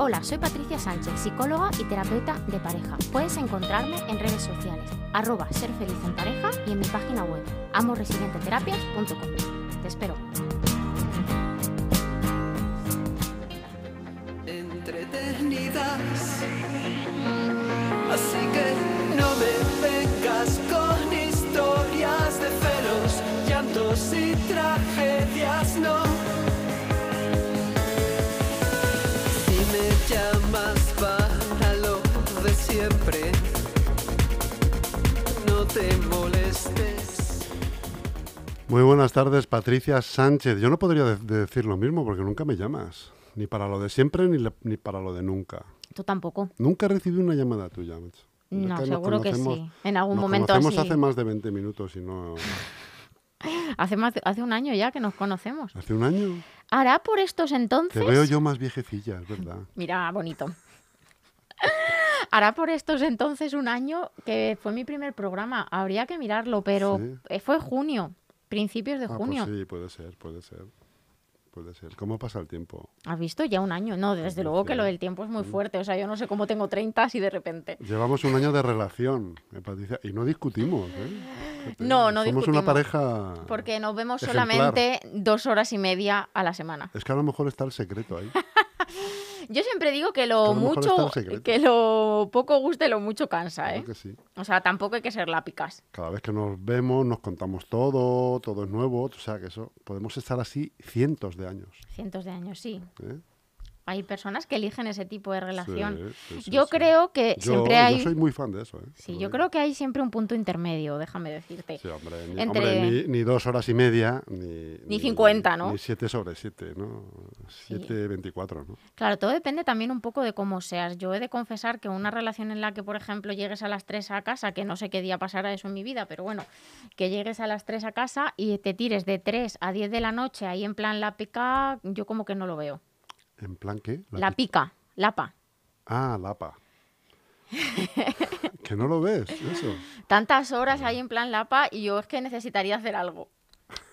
Hola, soy Patricia Sánchez, psicóloga y terapeuta de pareja. Puedes encontrarme en redes sociales, arroba ser feliz en pareja y en mi página web, amorresilienteterapias.com. Te espero. Te molestes. Muy buenas tardes, Patricia Sánchez. Yo no podría de- de decir lo mismo porque nunca me llamas. Ni para lo de siempre ni, ni para lo de nunca. Tú tampoco. Nunca he recibido una llamada tuya, macho. No, que seguro que sí. En algún nos momento conocemos hace más de 20 minutos y no... Hace, más, hace un año ya que nos conocemos. Hace un año. Hará por estos entonces. Te veo yo más viejecilla, es verdad. Mira, bonito. Hará por estos entonces un año que fue mi primer programa. Habría que mirarlo, pero Sí. eh, fue junio, principios de Ah, junio. pues sí, puede ser, puede ser. Puede ser. ¿Cómo pasa el tiempo? ¿Has visto? Ya un año. No, desde luego que lo del tiempo es muy fuerte. O sea, yo no sé cómo tengo 30 así de repente. Llevamos un año de relación, eh, Patricia, y no discutimos, ¿eh? No, no Somos discutimos. una pareja... Porque nos vemos Ejemplar. solamente dos horas y media a la semana. Es que a lo mejor está el secreto ahí. Yo siempre digo que lo mucho, que lo poco guste, lo mucho cansa, ¿eh? Claro que sí. O sea, tampoco hay que ser lápicas. Cada vez que nos vemos, nos contamos todo, todo es nuevo, o sea que eso, podemos estar así cientos de años. Cientos de años, sí. ¿eh? Hay personas que eligen ese tipo de relación. Sí, sí, sí, yo sí. creo que Yo, siempre yo hay... soy muy fan de eso. ¿eh? Sí, yo creo que hay siempre un punto intermedio, déjame decirte. Sí, hombre, ni, entre- hombre, ni- ni dos horas y media, ni... Ni 50, ¿no? Ni siete sobre siete, ¿no? Siete veinticuatro, ¿no? Claro, todo depende también un poco de cómo seas. Yo he de confesar que una relación en la que, por ejemplo, llegues a las 3 a casa, que no sé qué día pasará eso en mi vida, pero bueno, que llegues a las 3 a casa y te tires de 3 a 10 de la noche ahí en plan la pica, yo como que no lo veo. ¿En plan qué? La, pi- pica, lapa. Ah, lapa. que no lo ves, eso. Tantas horas ahí en plan lapa y yo es que necesitaría hacer algo.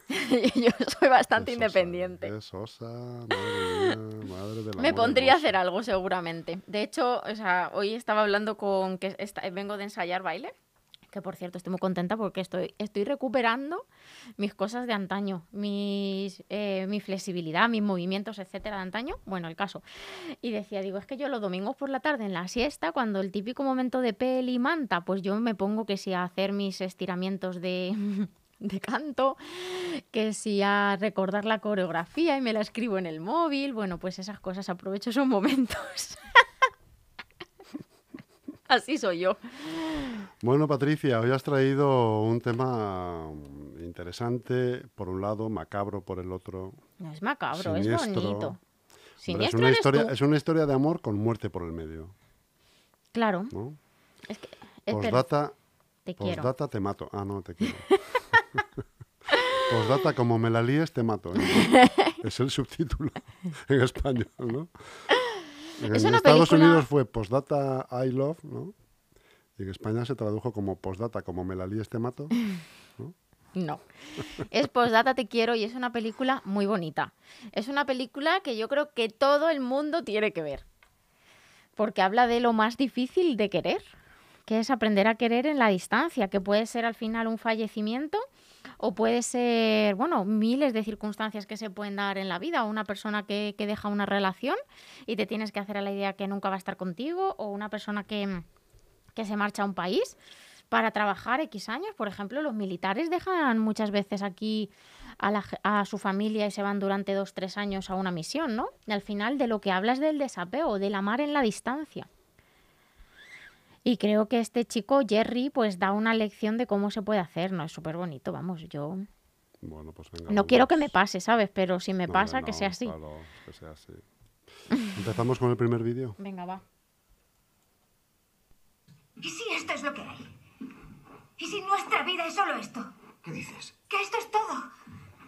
yo soy bastante independiente. madre mía, madre del Me amor pondría a hacer algo seguramente. De hecho, o sea, hoy estaba hablando con que vengo de ensayar baile, que por cierto estoy muy contenta porque estoy, estoy recuperando mis cosas de antaño, mis, eh, mi flexibilidad, mis movimientos, etcétera, de antaño. Bueno, el caso. Y decía, digo, es que yo los domingos por la tarde en la siesta, cuando el típico momento de peli manta, pues yo me pongo que si a hacer mis estiramientos de, de canto, que si a recordar la coreografía y me la escribo en el móvil, bueno, pues esas cosas aprovecho esos momentos. Así soy yo. Bueno, Patricia, hoy has traído un tema interesante, por un lado, macabro por el otro. No es macabro, es Siniestro. bonito. Hombre, es, Siniestro una eres historia, tú. es una historia de amor con muerte por el medio, Claro, ¿no? es que... Postdata, te quiero. te mato. Ah, no, te quiero. Postdata, como me la líes, te mato. ¿eh? Es el subtítulo en español, ¿no? En Es una Estados película- Unidos fue Postdata I Love, ¿no? Y en España se tradujo como Postdata, como me la líes, te mato. No. Es Postdata Te Quiero y es una película muy bonita. Es una película que yo creo que todo el mundo tiene que ver. Porque habla de lo más difícil de querer, que es aprender a querer en la distancia, que puede ser al final un fallecimiento o puede ser, bueno, miles de circunstancias que se pueden dar en la vida. Una persona que, que deja una relación y te tienes que hacer a la idea que nunca va a estar contigo, o una persona que, que se marcha a un país para trabajar X años. Por ejemplo, los militares dejan muchas veces aquí a, la a su familia y se van durante dos, tres años a una misión, ¿no? Y al final de lo que hablas del desapego, del amar en la distancia. Y creo que este chico, Jerry, pues da una lección de cómo se puede hacer, ¿no? Es súper bonito, vamos, yo... Bueno, pues venga. No quiero que me pase, ¿sabes? Pero si me No, pasa, que sea así. Claro, que sea así. Empezamos con el primer vídeo. Venga, va. ¿Y si esto es lo que hay? ¿Y si nuestra vida es solo esto? ¿Qué dices? Que esto es todo.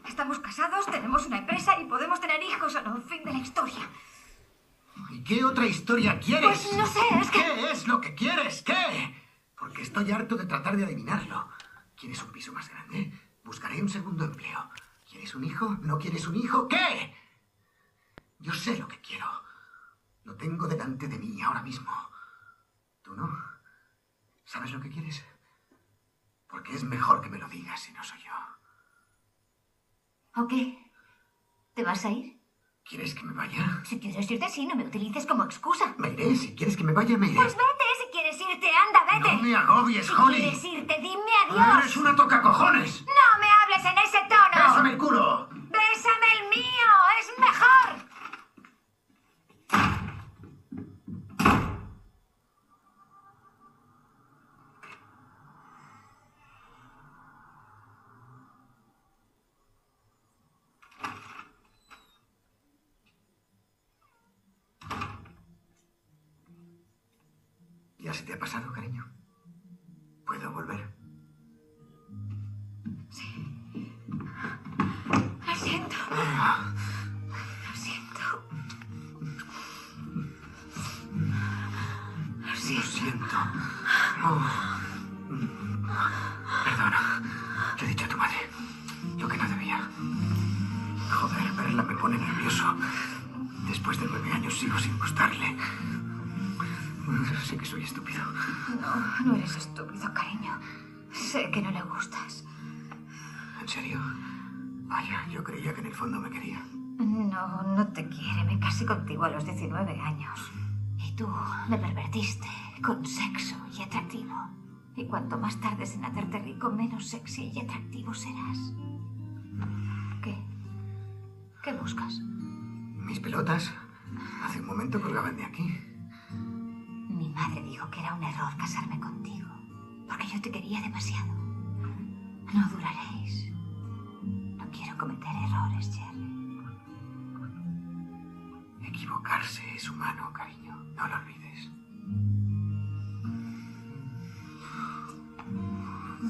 Estamos casados, tenemos una empresa y podemos tener hijos o no. Fin de la historia. ¿Y qué otra historia quieres? Pues no sé, es que... ¿Qué es lo que quieres? ¿Qué? Porque estoy harto de tratar de adivinarlo. ¿Quieres un piso más grande? Buscaré un segundo empleo. ¿Quieres un hijo? ¿No quieres un hijo? ¿Qué? Yo sé lo que quiero. Lo tengo delante de mí ahora mismo. ¿Tú no? ¿Sabes lo que quieres? Porque es mejor que me lo digas si no soy yo. ¿O qué? ¿Te vas a ir? ¿Quieres que me vaya? Si quieres irte, sí, no me utilices como excusa. Me iré. Si quieres que me vaya, me iré. Pues vete, si quieres irte, anda, vete. No me agobies, si Holly. quieres irte, dime adiós. Eres una tocacojones. No me hables en ese tono. ¡Bésame el culo! Bésame el mío, es mejor. ¿Ya se te ha pasado, cariño? ¿Puedo volver? Lo siento. Lo siento. Lo Lo siento. siento. Oh. Perdona. Le he dicho a tu madre lo que no debía. Joder, verla me pone nervioso. Después de nueve años sigo sin gustarle. Sé que soy estúpido. No, no eres estúpido, cariño. Sé que no le gustas. ¿En serio? Vaya, yo creía que en el fondo me quería. No, no te quiere. Me casé contigo a los 19 años. Y tú me pervertiste con sexo y atractivo. Y cuanto más tardes en hacerte rico, menos sexy y atractivo serás. ¿Qué? ¿Qué buscas? Mis pelotas hace un momento colgaban de aquí. Mi madre dijo que era un error casarme contigo. Porque yo te quería demasiado. No duraréis. No quiero cometer errores, Jerry. Equivocarse es humano, cariño. No lo olvides.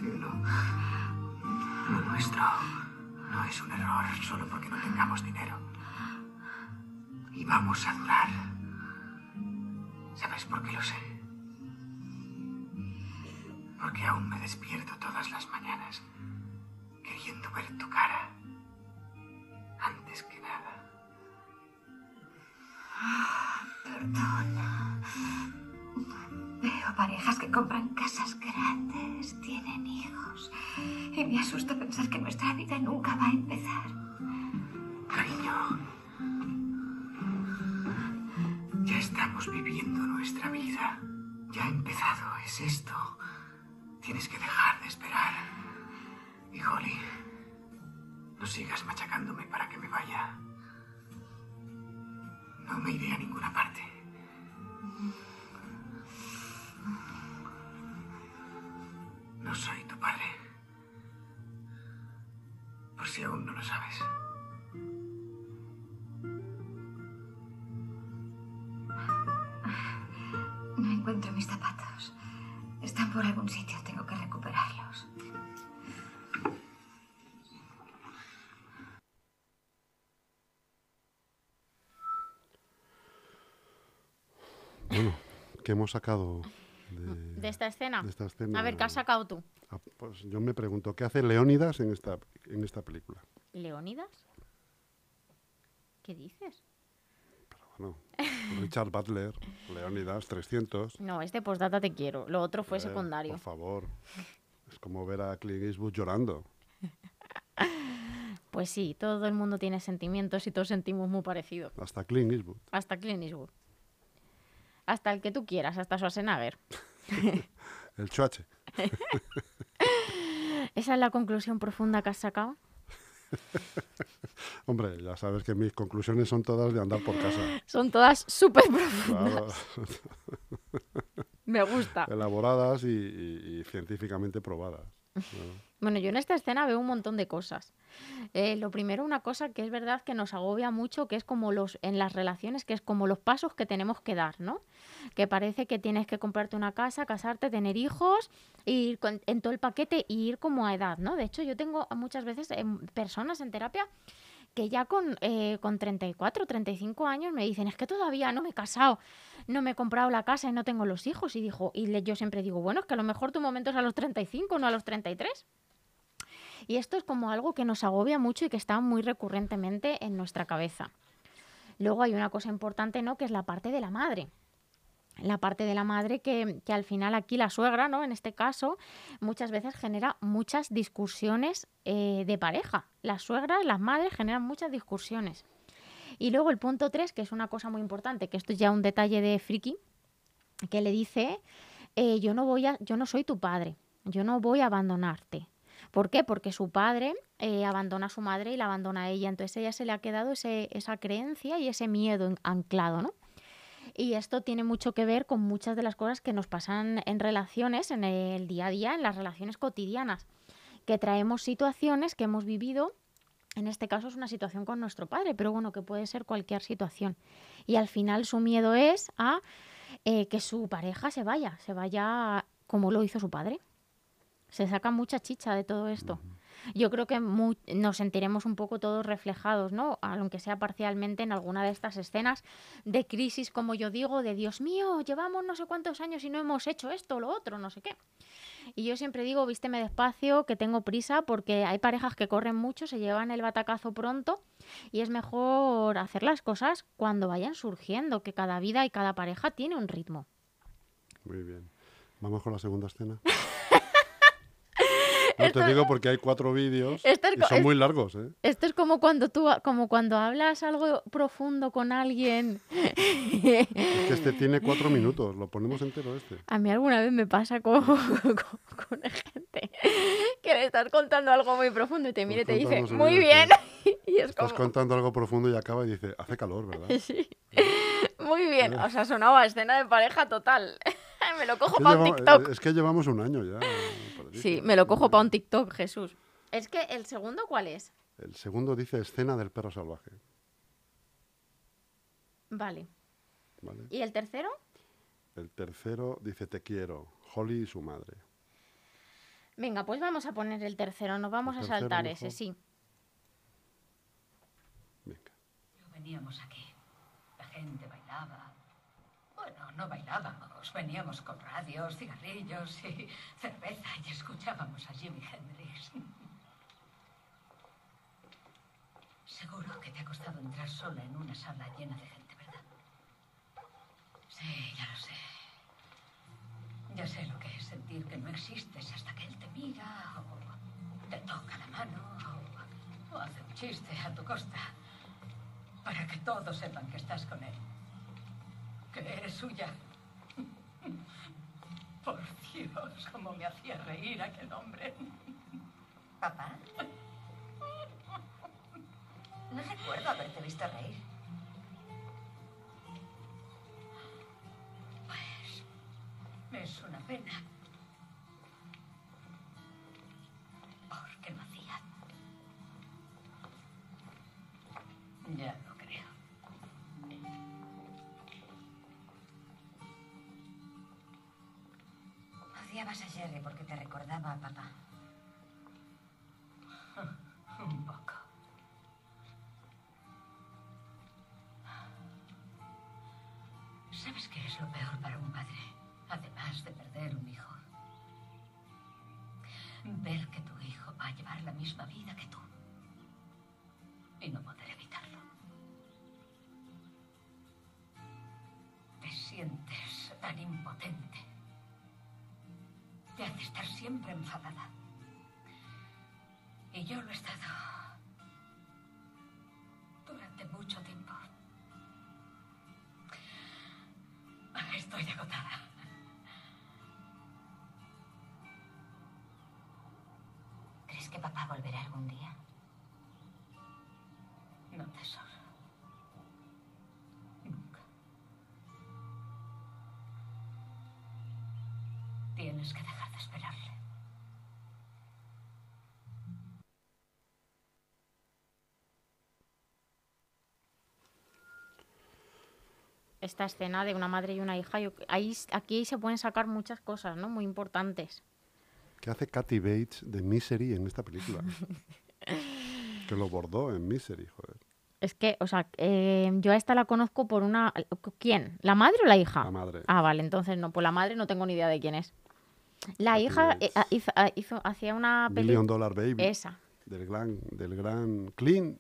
Cielo, lo nuestro no es un error solo porque no tengamos dinero. Y vamos a durar. ¿Sabes por qué lo sé? Porque aún me despierto todas las mañanas queriendo ver tu cara. Antes que nada. Perdona. Veo parejas que compran casas grandes, tienen hijos. Y me asusta pensar que nuestra vida nunca va a empezar. Cariño, ya estamos viviendo nuestra vida. Ya ha empezado, es esto. Tienes que dejar de esperar. Y Holly, no sigas machacándome para que me vaya. No me iré a ninguna parte. ¿Qué hemos sacado de, ¿De esta escena? de esta escena? A ver, ¿qué has sacado tú? Ah, pues yo me pregunto, ¿qué hace Leónidas en esta, en esta película? ¿Leónidas? ¿Qué dices? Bueno, Richard Butler, Leónidas, 300. No, este postdata te quiero. Lo otro fue Eh, secundario. Por favor. Es como ver a Clint Eastwood llorando. Pues sí, todo el mundo tiene sentimientos y todos sentimos muy parecido. Hasta Clint Eastwood. Hasta Clint Eastwood. Hasta el que tú quieras, hasta Schwarzenegger. El chuache. ¿Esa es la conclusión profunda que has sacado? Hombre, ya sabes que mis conclusiones son todas de andar por casa. Son todas súper profundas. Claro, Me gusta. elaboradas y, y- y científicamente probadas. Bueno, yo en esta escena veo un montón de cosas. Eh, lo primero, una cosa que es verdad que nos agobia mucho, que es como los en las relaciones, que es como los pasos que tenemos que dar, ¿no? Que parece que tienes que comprarte una casa, casarte, tener hijos, ir con- en todo el paquete y ir como a edad, ¿no? De hecho, yo tengo muchas veces em, personas en terapia que ya con, eh, con 34, 35 años me dicen, es que todavía no me he casado, no me he comprado la casa y no tengo los hijos. Y, dijo, y yo siempre digo, bueno, es que a lo mejor tu momento es a los 35, no a los 33. Y esto es como algo que nos agobia mucho y que está muy recurrentemente en nuestra cabeza. Luego hay una cosa importante, ¿no? Que es la parte de la madre. La parte de la madre que, que al final aquí la suegra, ¿no? En este caso, muchas veces genera muchas discusiones eh, de pareja. Las suegras, las madres generan muchas discusiones. Y luego el punto 3, que es una cosa muy importante, que esto es ya un detalle de friki, que le dice, eh, yo no voy a, yo no soy tu padre, yo no voy a abandonarte. ¿Por qué? Porque su padre eh, abandona a su madre y la abandona a ella. Entonces ella se le ha quedado ese- esa creencia y ese miedo anclado, ¿no? Y esto tiene mucho que ver con muchas de las cosas que nos pasan en relaciones, en el día a día, en las relaciones cotidianas, que traemos situaciones que hemos vivido, en este caso es una situación con nuestro padre, pero bueno, que puede ser cualquier situación. Y al final su miedo es a eh, que su pareja se vaya, se vaya como lo hizo su padre. Se saca mucha chicha de todo esto. Yo creo que mu- nos sentiremos un poco todos reflejados, ¿no? Aunque sea parcialmente en alguna de estas escenas de crisis, como yo digo, de Dios mío, llevamos no sé cuántos años y no hemos hecho esto, lo otro, no sé qué. Y yo siempre digo, vísteme despacio, que tengo prisa, porque hay parejas que corren mucho, se llevan el batacazo pronto y es mejor hacer las cosas cuando vayan surgiendo, que cada vida y cada pareja tiene un ritmo. Muy bien. Vamos con la segunda escena. No te digo porque hay cuatro vídeos Esto es y son es- muy largos, ¿eh? Esto es como cuando tú, como cuando hablas algo profundo con alguien. Es que este tiene cuatro minutos, lo ponemos entero este. A mí alguna vez me pasa con, con, con gente que le estás contando algo muy profundo y te mira y te dice, muy bien. sí. Y es Estás como, contando algo profundo y acaba y dice, hace calor, ¿verdad? sí. Muy bien. O sea, sonaba escena de pareja total. me lo cojo para un TikTok. Es que llevamos un año ya. Sí, me lo cojo para un TikTok, Jesús. Es que el segundo, ¿cuál es? El segundo dice escena del perro salvaje. Vale. ¿vale? ¿Y el tercero? El tercero dice te quiero, Holly y su madre. Venga, pues vamos a poner el tercero. Nos vamos El a saltar ese, sí. Venga. Veníamos aquí. La gente bailaba. No bailábamos. Veníamos con radios, cigarrillos y cerveza y escuchábamos a Jimi Hendrix. Seguro que te ha costado entrar sola en una sala llena de gente, ¿verdad? Sí, ya lo sé. Ya sé lo que es sentir que no existes hasta que él te mira o te toca la mano o, o hace un chiste a tu costa para que todos sepan que estás con él. Que eres suya. Por Dios, cómo me hacía reír aquel hombre. Papá. No recuerdo haberte visto reír. Pues es una pena. ¿Sabes qué es lo peor para un padre? Además de perder un hijo. Ver que tu hijo va a llevar la misma vida que tú. Y no poder evitarlo. Te sientes tan impotente. Te hace estar siempre enfadada. Y yo lo he estado ¿Crees que papá volverá algún día? No, te tesoro. Nunca. Tienes que dejar de esperarle. Esta escena de una madre y una hija, aquí se pueden sacar muchas cosas, ¿no? Muy importantes. ¿Qué hace Kathy Bates de Misery en esta película? que lo bordó en Misery, joder. Es que, o sea, eh, yo a esta la conozco por una... ¿Quién? ¿La madre o la hija? La madre. Ah, vale, entonces no, pues la madre no tengo ni idea de quién es. La Kathy hija eh, ah, hizo, hizo- hacía una Million película... Dollar Baby. Esa. Del gran, del gran Clean.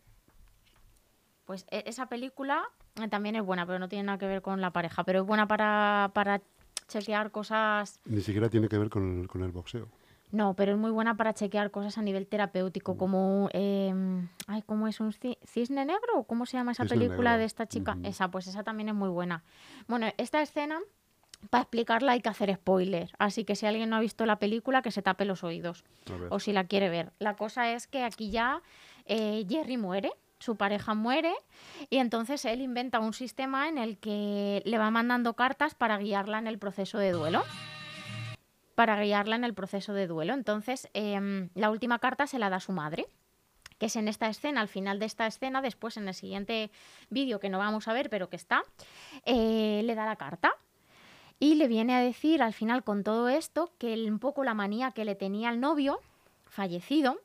Pues e- esa película eh, también es buena, pero no tiene nada que ver con la pareja. Pero es buena para, para chequear cosas... Ni siquiera tiene que ver con el, con el boxeo. No, pero es muy buena para chequear cosas a nivel terapéutico, como... eh, ay, ¿cómo es un ci- cisne negro? ¿Cómo se llama esa Cisne película negro. de esta chica? Esa, pues esa también es muy buena. Bueno, esta escena, para explicarla hay que hacer spoiler. Así que si alguien no ha visto la película, que se tape los oídos. O si la quiere ver. La cosa es que aquí ya eh, Jerry muere. Su pareja muere y entonces él inventa un sistema en el que le va mandando cartas para guiarla en el proceso de duelo para guiarla en el proceso de duelo. Entonces, em, la última carta se la da su madre, que es en esta escena, al final de esta escena, después en el siguiente vídeo que no vamos a ver, pero que está, eh, le da la carta. Y le viene a decir al final con todo esto que el- un poco la manía que le tenía al novio fallecido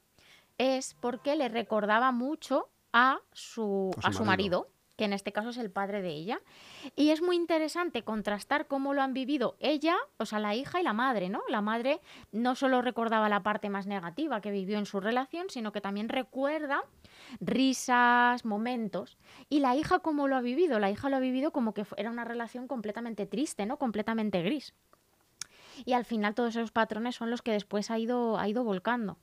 es porque le recordaba mucho a su, A su a su marido. marido, que en este caso es el padre de ella. Y es muy interesante contrastar cómo lo han vivido ella, o sea, la hija y la madre, ¿no? La madre no solo recordaba la parte más negativa que vivió en su relación, sino que también recuerda risas, momentos. Y la hija cómo lo ha vivido, la hija lo ha vivido como que era una relación completamente triste, ¿no? Completamente gris. Y al final todos esos patrones son los que después ha ido, ha ido volcando.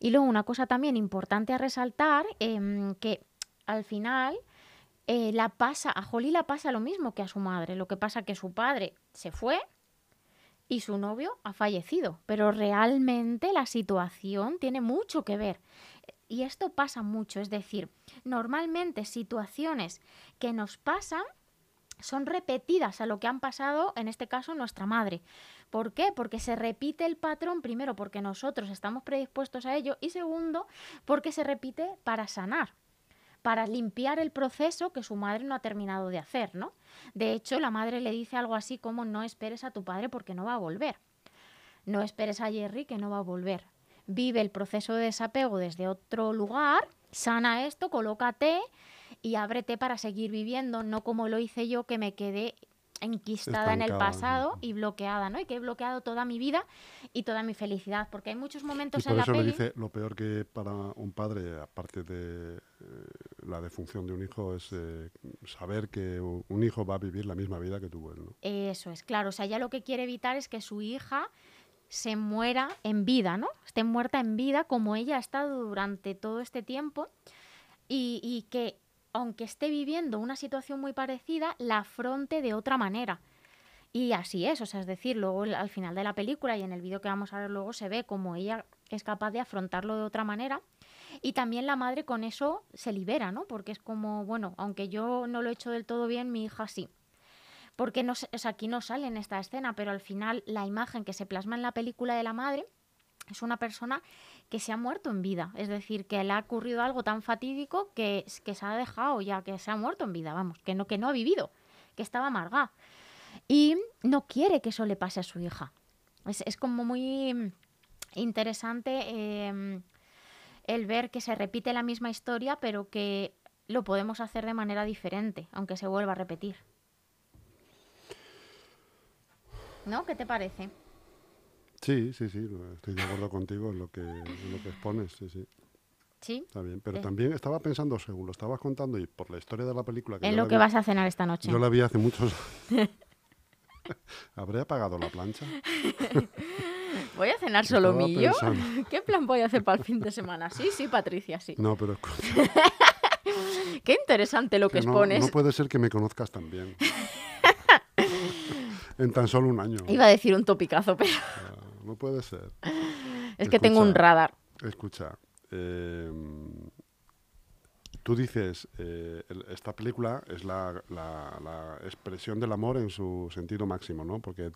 Y luego una cosa también importante a resaltar, em, que al final eh, la pasa, a Holly la pasa lo mismo que a su madre. Lo que pasa que su padre se fue y su novio ha fallecido. Pero realmente la situación tiene mucho que ver. Y esto pasa mucho, es decir, normalmente situaciones que nos pasan son repetidas a lo que han pasado, en este caso, nuestra madre. ¿Por qué? Porque se repite el patrón, primero, porque nosotros estamos predispuestos a ello, y segundo, porque se repite para sanar para limpiar el proceso que su madre no ha terminado de hacer, ¿no? De hecho, la madre le dice algo así como no esperes a tu padre porque no va a volver. No esperes a Jerry que no va a volver. Vive el proceso de desapego desde otro lugar, sana esto, colócate y ábrete para seguir viviendo, no como lo hice yo que me quedé enquistada en el pasado y bloqueada, ¿no? Y que he bloqueado toda mi vida y toda mi felicidad, porque hay muchos Y momentos por en la eso peli dice, lo peor que para un padre, aparte de eh, la defunción de un hijo, es eh, saber que un hijo va a vivir la misma vida que tuvo él, ¿no? Eso es, claro. O sea, ella lo que quiere evitar es que su hija se muera en vida, ¿no? Esté muerta en vida como ella ha estado durante todo este tiempo y, y que, aunque esté viviendo una situación muy parecida, la afronte de otra manera. Y así es, o sea, es decir, luego al final de la película y en el vídeo que vamos a ver luego se ve como ella es capaz de afrontarlo de otra manera. Y también la madre con eso se libera, ¿no? Porque es como, bueno, aunque yo no lo he hecho del todo bien, mi hija sí porque no, aquí no sale en esta escena, pero al final la imagen que se plasma en la película de la madre es una persona que se ha muerto en vida, es decir, que le ha ocurrido algo tan fatídico que, que se ha dejado ya, que se ha muerto en vida, vamos, que no, que no ha vivido, que estaba amargada. Y no quiere que eso le pase a su hija. Es, es como muy interesante eh, el ver que se repite la misma historia, pero que lo podemos hacer de manera diferente, aunque se vuelva a repetir. ¿No? ¿Qué te parece? Sí, sí, sí, estoy de acuerdo contigo en lo que, en lo que expones, sí, sí, Sí. está bien. Pero Eh. también estaba pensando, según lo estabas contando y por la historia de la película... En yo lo que vi- vas a cenar esta noche. Yo la vi hace muchos... ¿Habré apagado la plancha? Voy a cenar solo mío. ¿Qué plan voy a hacer para el fin de semana? Sí, sí, Patricia, sí. No, pero escucha, Qué interesante lo que, que no, expones. no puede ser que me conozcas tan bien. en tan solo un año. Iba a decir un topicazo, pero Ah, No puede ser. es que tengo un radar. Escucha, eh, tú dices, eh, el- esta película es la, la- la expresión del amor en su sentido máximo, ¿no? Porque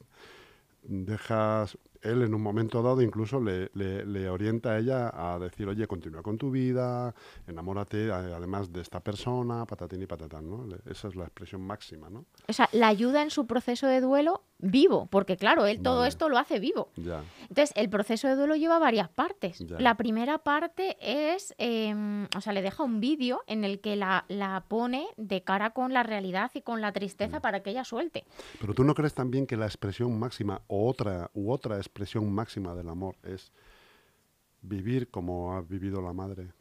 dejas, él en un momento dado incluso le, le- le orienta a ella a decir, oye, continúa con tu vida, enamórate además de esta persona, patatín y patatán, ¿no? Le- Esa es la expresión máxima, ¿no? O sea, la ayuda en su proceso de duelo vivo, porque claro, él todo Vale. esto lo hace vivo. Ya. Entonces, el proceso de duelo lleva varias partes. Ya. La primera parte es, em, o sea, le deja un vídeo en el que la, la pone de cara con la realidad y con la tristeza para que ella suelte. Pero tú no crees también que la expresión máxima o otra u otra expresión máxima del amor es vivir como ha vivido la madre,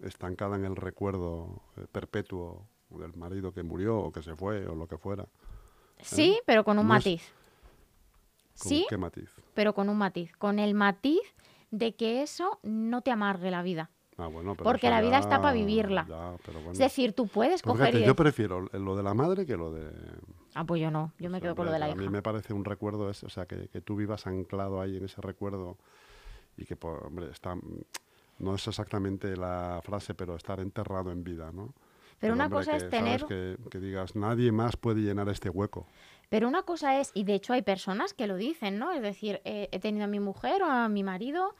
estancada en el recuerdo eh, perpetuo del marido que murió o que se fue o lo que fuera. Sí, pero con un No es- matiz. ¿Con Sí, qué matiz? pero con un matiz. Con el matiz de que eso no te amargue la vida. Ah, bueno, pero Porque la vida está para vivirla. pero bueno. Es decir, tú puedes Pues coger fíjate, y yo prefiero lo de la madre que lo de... Ah, pues yo no, yo me pues, quedo con lo de la A mí hija. me parece un recuerdo, ese, o sea, que, que tú vivas anclado ahí en ese recuerdo y que, por- hombre, está... No es exactamente la frase, pero estar enterrado en vida, ¿no? Pero una cosa es tener-. Que, que digas, nadie más puede llenar este hueco. Pero una cosa es, y de hecho hay personas que lo dicen, ¿no? Es decir, eh, he tenido a mi mujer o a mi marido,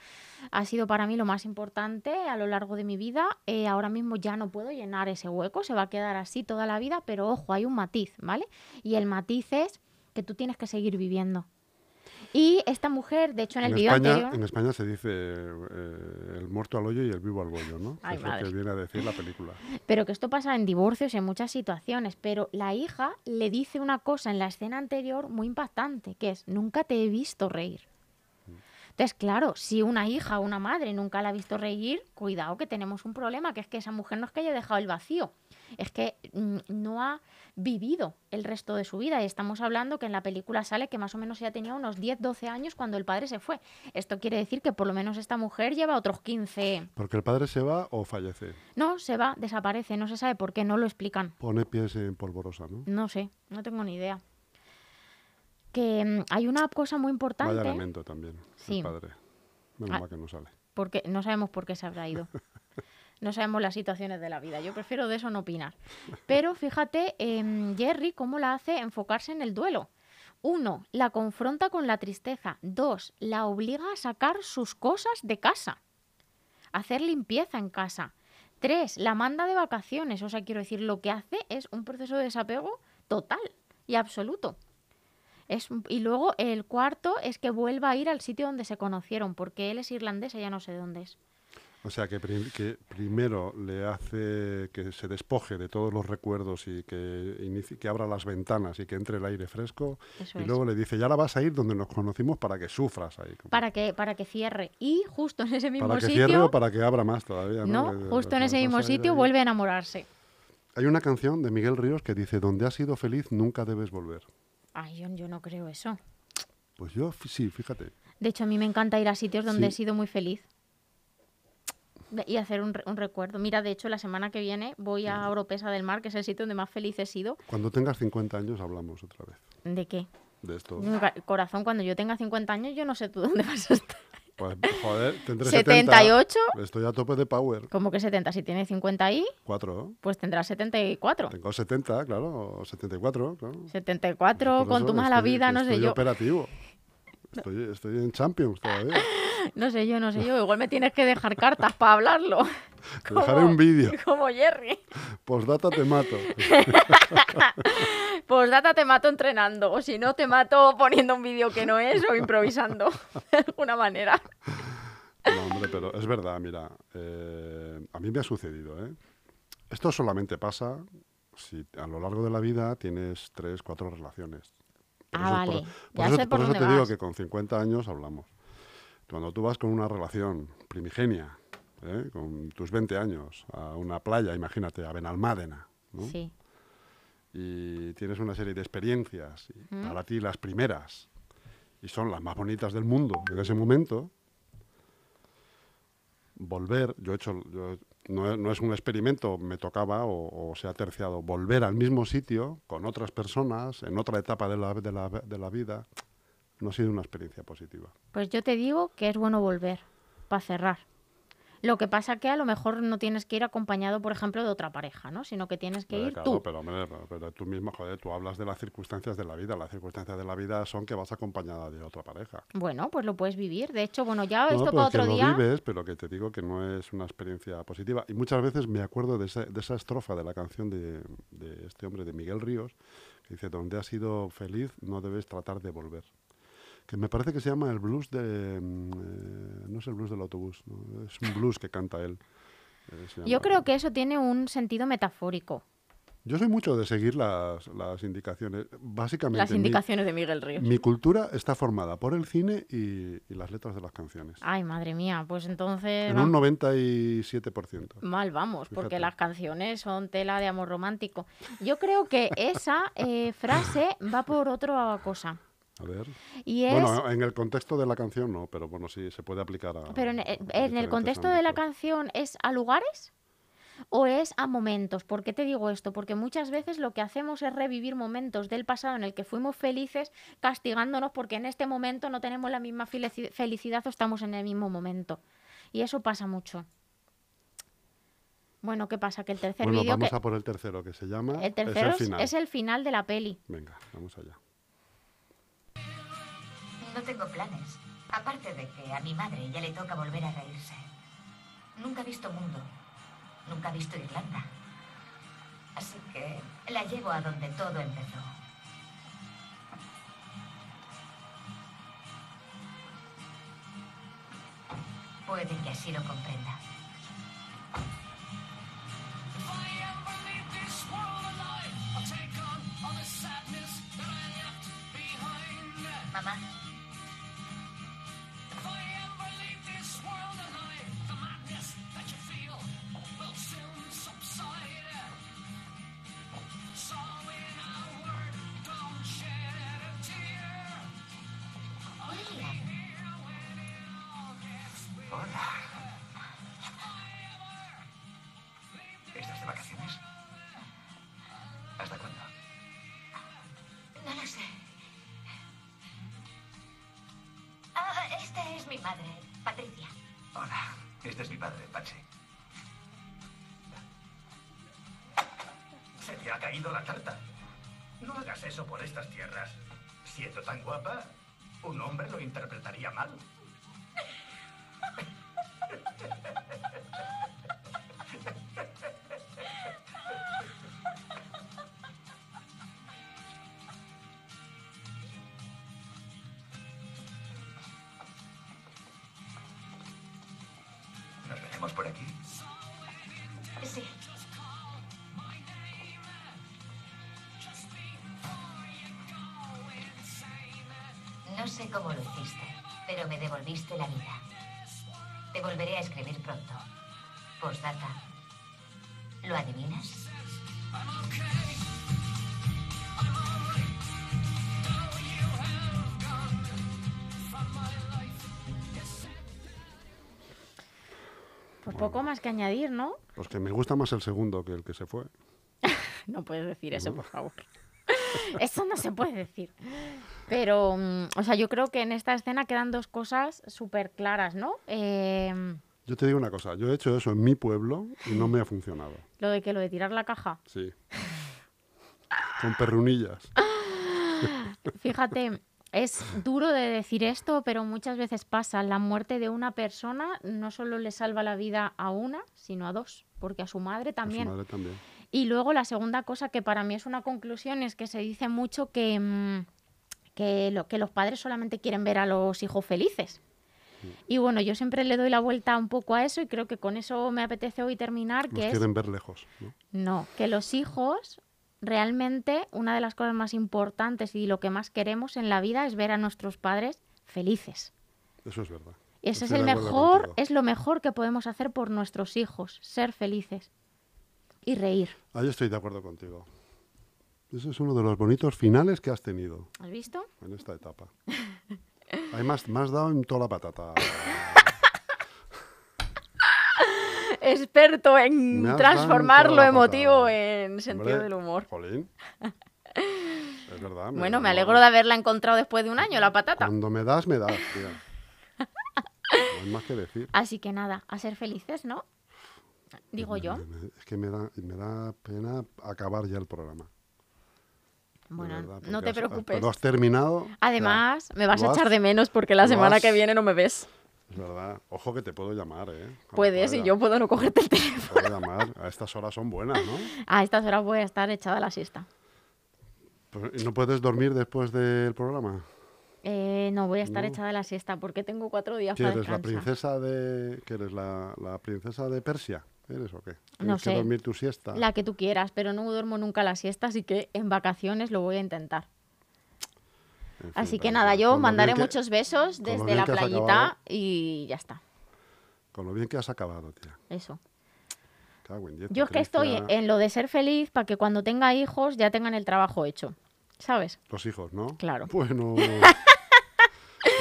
ha sido para mí lo más importante a lo largo de mi vida, eh, ahora mismo ya no puedo llenar ese hueco, se va a quedar así toda la vida, pero ojo, hay un matiz, ¿vale? Y el matiz es que tú tienes que seguir viviendo. Y esta mujer, de hecho en el en, España, anterior... en España se dice eh, el muerto al hoyo y el vivo al bollo, ¿no? Ay, es lo que viene a decir la película. Pero que esto pasa en divorcios y en muchas situaciones. Pero la hija le dice una cosa en la escena anterior muy impactante, que es, nunca te he visto reír. Entonces, claro, si una hija o una madre nunca la ha visto reír, cuidado que tenemos un problema, que es que esa mujer no es que haya dejado el vacío, es que mm, no ha vivido el resto de su vida. Y estamos hablando que en la película sale que más o menos ya tenía unos 10, 12 años cuando el padre se fue. Esto quiere decir que por lo menos esta mujer lleva otros 15... Porque el padre se va o fallece. No, se va, desaparece, no se sabe por qué, no lo explican. Pone pies en polvorosa, ¿no? No sé, no tengo ni idea. Que mm, hay una cosa muy Vaya importante, lamento también, Sí. el padre. Menos Ah. mal que no sale. porque no sabemos por qué se habrá ido. No sabemos las situaciones de la vida. Yo prefiero de eso no opinar. Pero fíjate, em, Jerry, cómo la hace enfocarse en el duelo. Uno, la confronta con la tristeza. Dos, la obliga a sacar sus cosas de casa. hacer limpieza en casa. Tres, la manda de vacaciones. O sea, quiero decir, lo que hace es un proceso de desapego total y absoluto. Es, y luego el cuarto es que vuelva a ir al sitio donde se conocieron, porque él es irlandés, ella no sé de dónde es. O sea, que, prim- que primero le hace que se despoje de todos los recuerdos y que, inicie- que abra las ventanas y que entre el aire fresco. Eso y es. luego le dice, ya la vas a ir donde nos conocimos para que sufras ahí. Para que, para que cierre. Y justo en ese mismo para que sitio. cierre o para que abra más todavía. No, justo en ese mismo sitio ahí. vuelve a enamorarse. Hay una canción de Miguel Ríos que dice, donde has sido feliz nunca debes volver. Ay, yo, yo no creo eso. Pues yo sí, fíjate. De hecho, a mí me encanta ir a sitios donde Sí. he sido muy feliz. Y hacer un, un recuerdo. Mira, de hecho, la semana que viene voy a Oropesa del Mar, que es el sitio donde más feliz he sido. Cuando tengas 50 años hablamos otra vez ¿De qué? de esto. Corazón, cuando yo tenga 50 años, yo no sé tú dónde vas a estar. Pues, joder, tendré 78. 70. Estoy a tope de power. ¿Cómo que 70? Si tienes 50 ahí, Cuatro. pues tendrás 74. Tengo 70, claro. o 74, claro. 74 Por con tu mala vida, no sé yo. operativo. Estoy, estoy en Champions todavía. No sé yo, no sé yo. Igual me tienes que dejar cartas para hablarlo. Te dejaré un vídeo. Como Jerry. Postdata te mato. Pues data te mato entrenando. O si no, te mato poniendo un vídeo que no es o improvisando. De alguna manera. No, hombre, pero es verdad, mira. eh, a mí me ha sucedido, ¿eh? Esto solamente pasa si a lo largo de la vida tienes tres, cuatro relaciones. Por Ah, eso- vale. Por, por Ya eso, sé por por eso te digo que con 50 años hablamos. Cuando tú vas con una relación primigenia, ¿eh? con tus 20 años, a una playa, imagínate, a Benalmádena, ¿no? Sí. y tienes una serie de experiencias, y Mm. para ti las primeras, y son las más bonitas del mundo en ese momento, volver, yo he hecho, yo- no, no es un experimento, me tocaba o, o se ha terciado, volver al mismo sitio con otras personas, en otra etapa de la, de la, de la vida, no ha sido una experiencia positiva. Pues yo te digo que es bueno volver. Para cerrar. Lo que pasa que a lo mejor no tienes que ir acompañado, por ejemplo, de otra pareja, ¿no? Sino que tienes que ir claro, tú. Pero, hombre, pero- pero tú mismo, joder, tú hablas de las circunstancias de la vida. Las circunstancias de la vida son que vas acompañada de otra pareja. Bueno, pues lo puedes vivir. De hecho, bueno, ya No, esto para que otro lo día. vives, pero que te digo que no es una experiencia positiva. Y muchas veces me acuerdo de esa, de esa estrofa de la canción de, de este hombre, de Miguel Ríos, que dice, donde has sido feliz no debes tratar de volver. Que me parece que se llama el blues de... mm, eh, no es el blues del autobús, ¿no? es un blues que canta él. Eh, Yo creo que eso tiene un sentido metafórico. Yo soy mucho de seguir las, las indicaciones. Básicamente, Las mi- indicaciones de Miguel Ríos. mi, cultura está formada por el cine y, y las letras de las canciones. Ay, madre mía, pues entonces en va- un 97%. mal vamos, porque las canciones son tela de amor romántico. Yo creo que esa eh, frase va por otra cosa. A ver. Y es, Bueno, en el contexto de la canción no, pero bueno, sí, se puede aplicar a... pero en, en el contexto de la canción es a lugares o es a momentos. ¿Por qué te digo esto? Porque muchas veces lo que hacemos es revivir momentos del pasado en el que fuimos felices, castigándonos porque en este momento no tenemos la misma felici- felicidad o estamos en el mismo momento. Y eso pasa mucho. Bueno, ¿qué pasa? Que el tercer Bueno, vídeo vamos que a por el tercero, que se llama... el tercero es, el final. es el final de la peli. Venga, vamos allá. No tengo planes. Aparte de que a mi madre ya le toca volver a reírse. Nunca ha visto mundo. Nunca ha visto Irlanda. Así que la llevo a donde todo empezó. Puede que así lo comprenda. Mamá. Esta es mi madre, Patricia. Hola. Este es mi padre, Pache. Se te ha caído la tarta. No hagas eso por estas tierras. Siendo tan guapa, un hombre lo interpretaría mal. Devolviste la vida. Te volveré a escribir pronto. Postdata. ¿Lo adivinas? Pues poco más que añadir, ¿no? Pues que me gusta más el segundo que el que se fue. No puedes decir eso, por favor. Eso no se puede decir. Pero, mm, o sea, yo creo que en esta escena quedan dos cosas súper claras, ¿no? Eh, Yo te digo una cosa, yo he hecho eso en mi pueblo y no me ha funcionado. lo de que lo de tirar la caja. Sí. Con perrunillas. Fíjate, es duro de decir esto, pero muchas veces pasa. La muerte de una persona no solo le salva la vida a una, sino a dos, porque a su madre A su también. madre también. Y luego la segunda cosa que para mí es una conclusión es que se dice mucho que, mm, que, lo, que los padres solamente quieren ver a los hijos felices. Y bueno, yo siempre le doy la vuelta un poco a eso y creo que con eso me apetece hoy terminar, Nos que es quieren ver lejos. ¿no? no, que los hijos realmente una de las cosas más importantes y lo que más queremos en la vida es ver a nuestros padres felices. Eso es verdad. Ese es el mejor, es lo mejor que podemos hacer por nuestros hijos, ser felices y reír. Ahí estoy de acuerdo contigo. Ese es uno de los bonitos finales que has tenido ¿Has visto? en esta etapa. Además, me has dado en toda la patata. Experto en transformar lo emotivo en sentido Hombre, del humor. Jolín. Es verdad. Bueno, me no, alegro de haberla encontrado después de un año, la patata. Cuando me das, me das, tía. hay más que decir. Así que nada, a ser felices, ¿no? Digo Me- yo. me- es que me da, me da pena acabar ya el programa. Bueno, verdad, no te has- preocupes. Lo has terminado. Además, me vas a has- echar de menos porque la semana has- que viene no me ves. Es verdad. Ojo que te puedo llamar, ¿eh? Cuando Puedes y yo puedo no cogerte el teléfono. Puedo llamar. A estas horas son buenas, ¿no? A estas horas voy a estar echada a la siesta. Pero, ¿y ¿No puedes dormir después del programa? Eh, no, voy a estar No. echada a la siesta porque tengo cuatro días ¿Qué para eres la descansar. princesa de. ¿Qué eres la, la princesa de Persia? ¿Eres o qué? No sé. que dormir tu siesta. La que tú quieras, pero no duermo nunca la siesta, así que en vacaciones lo voy a intentar. En fin, Así que nada, yo mandaré que- muchos besos desde la playita acabado. y ya está. Con lo bien que has acabado, tía. Eso. Yo es que estoy en lo de ser feliz para que cuando tenga hijos ya tengan el trabajo hecho. ¿Sabes? Los hijos, ¿no? Claro. Bueno.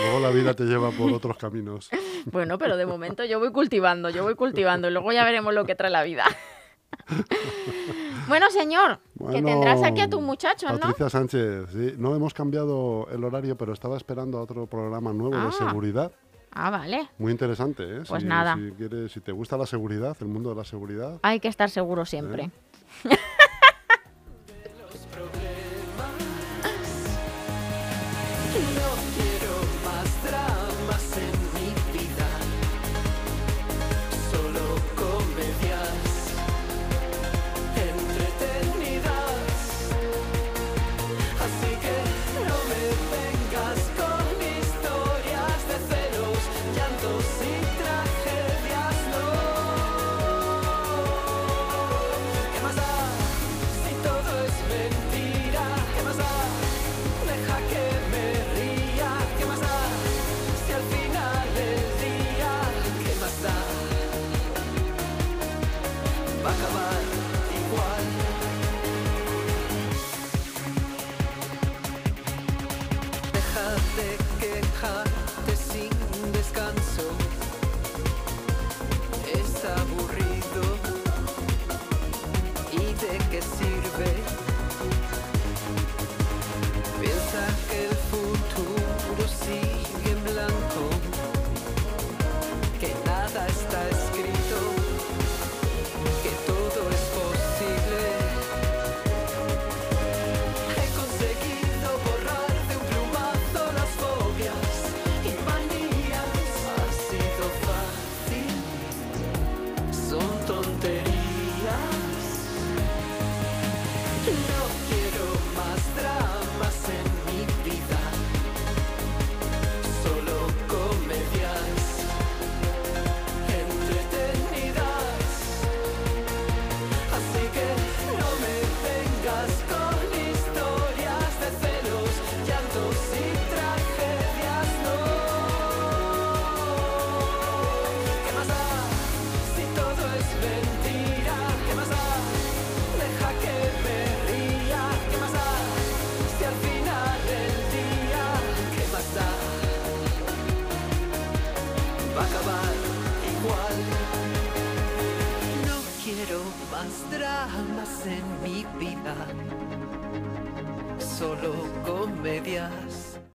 Luego la vida te lleva por otros caminos. Bueno, pero de momento yo voy cultivando, yo voy cultivando y luego ya veremos lo que trae la vida. bueno, señor, que tendrás aquí a tu muchacho, ¿no? Patricia Sánchez, sí. No hemos cambiado el horario, pero estaba esperando a otro programa nuevo Ah. de seguridad. Ah, vale. Muy interesante, ¿eh? Pues si, nada. Si, quieres, si te gusta la seguridad, el mundo de la seguridad, Hay que estar seguro siempre. No